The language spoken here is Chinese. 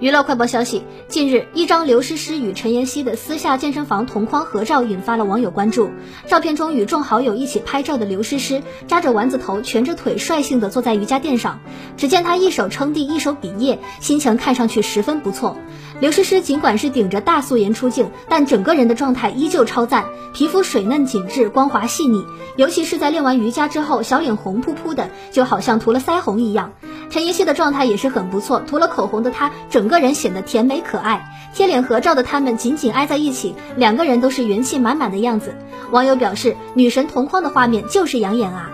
娱乐快报消息：近日，一张刘诗诗与陈妍希的私下健身房同框合照引发了网友关注。照片中，与众好友一起拍照的刘诗诗扎着丸子头，蜷着腿，率性地坐在瑜伽垫上。只见她一手撑地，一手比耶，心情看上去十分不错。刘诗诗尽管是顶着大素颜出镜，但整个人的状态依旧超赞，皮肤水嫩紧致，光滑细腻。尤其是在练完瑜伽之后，小脸红扑扑的，就好像涂了腮红一样。陈妍希的状态也是很不错，涂了口红的她，整个人显得甜美可爱。贴脸合照的他们紧紧挨在一起，两个人都是元气满满的样子。网友表示，女神同框的画面就是养眼啊。